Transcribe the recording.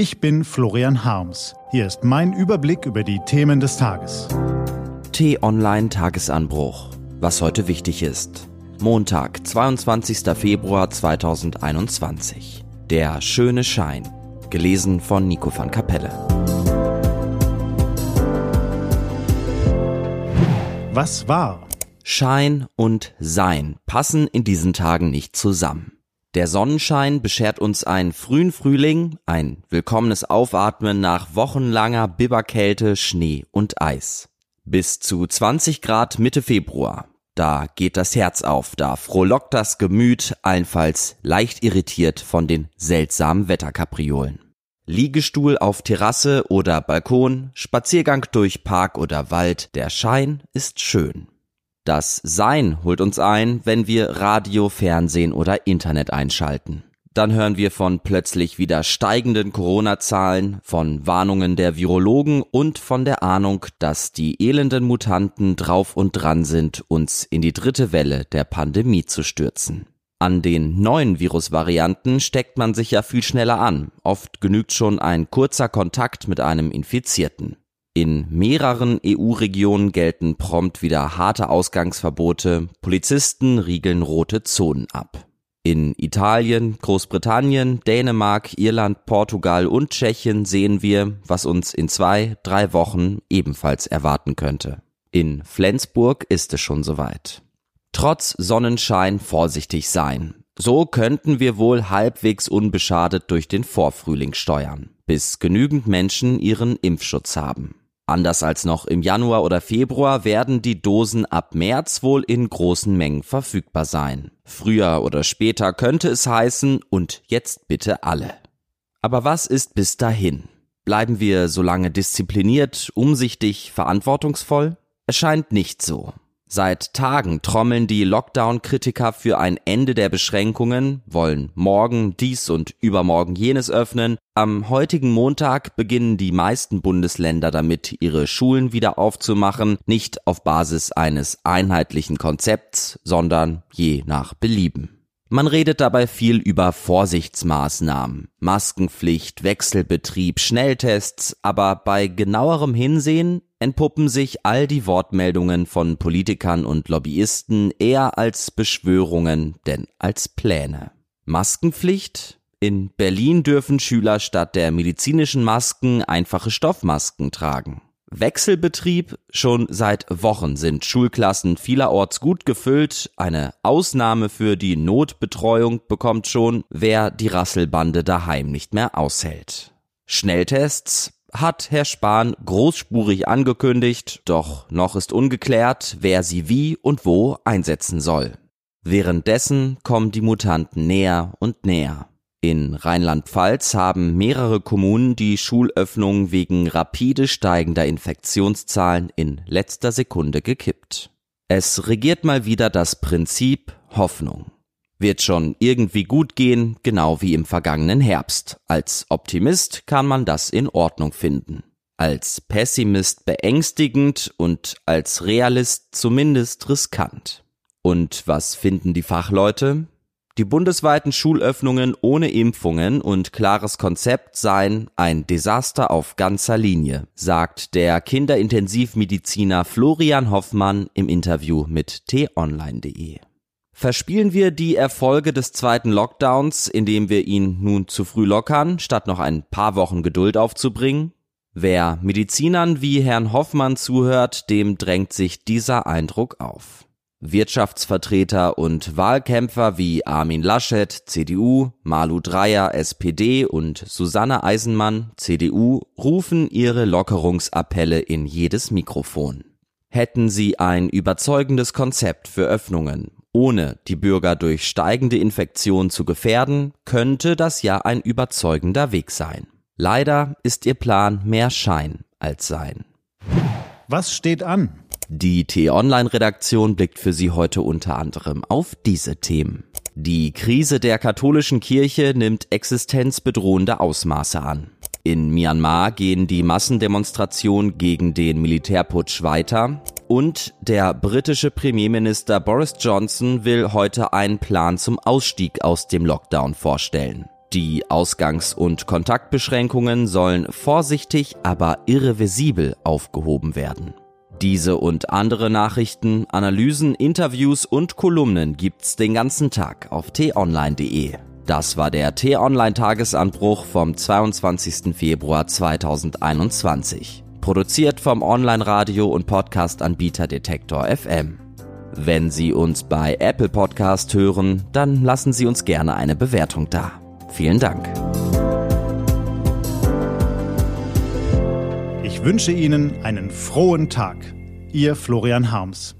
Ich bin Florian Harms. Hier ist mein Überblick über die Themen des Tages. T-Online Tagesanbruch. Was heute wichtig ist. Montag, 22. Februar 2021. Der schöne Schein. Gelesen von Nico van Kapelle. Was war? Schein und Sein passen in diesen Tagen nicht zusammen. Der Sonnenschein beschert uns einen frühen Frühling, ein willkommenes Aufatmen nach wochenlanger Bibberkälte, Schnee und Eis. Bis zu 20 Grad Mitte Februar. Da geht das Herz auf, da frohlockt das Gemüt, allenfalls leicht irritiert von den seltsamen Wetterkapriolen. Liegestuhl auf Terrasse oder Balkon, Spaziergang durch Park oder Wald, der Schein ist schön. Das Sein holt uns ein, wenn wir Radio, Fernsehen oder Internet einschalten. Dann hören wir von plötzlich wieder steigenden Corona-Zahlen, von Warnungen der Virologen und von der Ahnung, dass die elenden Mutanten drauf und dran sind, uns in die dritte Welle der Pandemie zu stürzen. An den neuen Virusvarianten steckt man sich ja viel schneller an. Oft genügt schon ein kurzer Kontakt mit einem Infizierten. In mehreren EU-Regionen gelten prompt wieder harte Ausgangsverbote, Polizisten riegeln rote Zonen ab. In Italien, Großbritannien, Dänemark, Irland, Portugal und Tschechien sehen wir, was uns in zwei, drei Wochen ebenfalls erwarten könnte. In Flensburg ist es schon soweit. Trotz Sonnenschein vorsichtig sein. So könnten wir wohl halbwegs unbeschadet durch den Vorfrühling steuern, bis genügend Menschen ihren Impfschutz haben. Anders als noch im Januar oder Februar werden die Dosen ab März wohl in großen Mengen verfügbar sein. Früher oder später könnte es heißen, und jetzt bitte alle. Aber was ist bis dahin? Bleiben wir so lange diszipliniert, umsichtig, verantwortungsvoll? Es scheint nicht so. Seit Tagen trommeln die Lockdown-Kritiker für ein Ende der Beschränkungen, wollen morgen dies und übermorgen jenes öffnen. Am heutigen Montag beginnen die meisten Bundesländer damit, ihre Schulen wieder aufzumachen, nicht auf Basis eines einheitlichen Konzepts, sondern je nach Belieben. Man redet dabei viel über Vorsichtsmaßnahmen, Maskenpflicht, Wechselbetrieb, Schnelltests, aber bei genauerem Hinsehen entpuppen sich all die Wortmeldungen von Politikern und Lobbyisten eher als Beschwörungen denn als Pläne. Maskenpflicht? In Berlin dürfen Schüler statt der medizinischen Masken einfache Stoffmasken tragen. Wechselbetrieb. Schon seit Wochen sind Schulklassen vielerorts gut gefüllt. Eine Ausnahme für die Notbetreuung bekommt schon, wer die Rasselbande daheim nicht mehr aushält. Schnelltests hat Herr Spahn großspurig angekündigt, doch noch ist ungeklärt, wer sie wie und wo einsetzen soll. Währenddessen kommen die Mutanten näher und näher. In Rheinland-Pfalz haben mehrere Kommunen die Schulöffnung wegen rapide steigender Infektionszahlen in letzter Sekunde gekippt. Es regiert mal wieder das Prinzip Hoffnung. Wird schon irgendwie gut gehen, genau wie im vergangenen Herbst. Als Optimist kann man das in Ordnung finden. Als Pessimist beängstigend und als Realist zumindest riskant. Und was finden die Fachleute? Die bundesweiten Schulöffnungen ohne Impfungen und klares Konzept seien ein Desaster auf ganzer Linie, sagt der Kinderintensivmediziner Florian Hoffmann im Interview mit t-online.de. Verspielen wir die Erfolge des zweiten Lockdowns, indem wir ihn nun zu früh lockern, statt noch ein paar Wochen Geduld aufzubringen? Wer Medizinern wie Herrn Hoffmann zuhört, dem drängt sich dieser Eindruck auf. Wirtschaftsvertreter und Wahlkämpfer wie Armin Laschet, CDU, Malu Dreyer, SPD und Susanne Eisenmann, CDU, rufen ihre Lockerungsappelle in jedes Mikrofon. Hätten sie ein überzeugendes Konzept für Öffnungen, ohne die Bürger durch steigende Infektion zu gefährden, könnte das ja ein überzeugender Weg sein. Leider ist ihr Plan mehr Schein als Sein. Was steht an? Die T-Online-Redaktion blickt für Sie heute unter anderem auf diese Themen. Die Krise der katholischen Kirche nimmt existenzbedrohende Ausmaße an. In Myanmar gehen die Massendemonstrationen gegen den Militärputsch weiter. Und der britische Premierminister Boris Johnson will heute einen Plan zum Ausstieg aus dem Lockdown vorstellen. Die Ausgangs- und Kontaktbeschränkungen sollen vorsichtig, aber irreversibel aufgehoben werden. Diese und andere Nachrichten, Analysen, Interviews und Kolumnen gibt's den ganzen Tag auf t-online.de. Das war der T-Online Tagesanbruch vom 22. Februar 2021. Produziert vom Online-Radio- und Podcast-Anbieter Detektor FM. Wenn Sie uns bei Apple Podcast hören, dann lassen Sie uns gerne eine Bewertung da. Vielen Dank. Ich wünsche Ihnen einen frohen Tag. Ihr Florian Harms.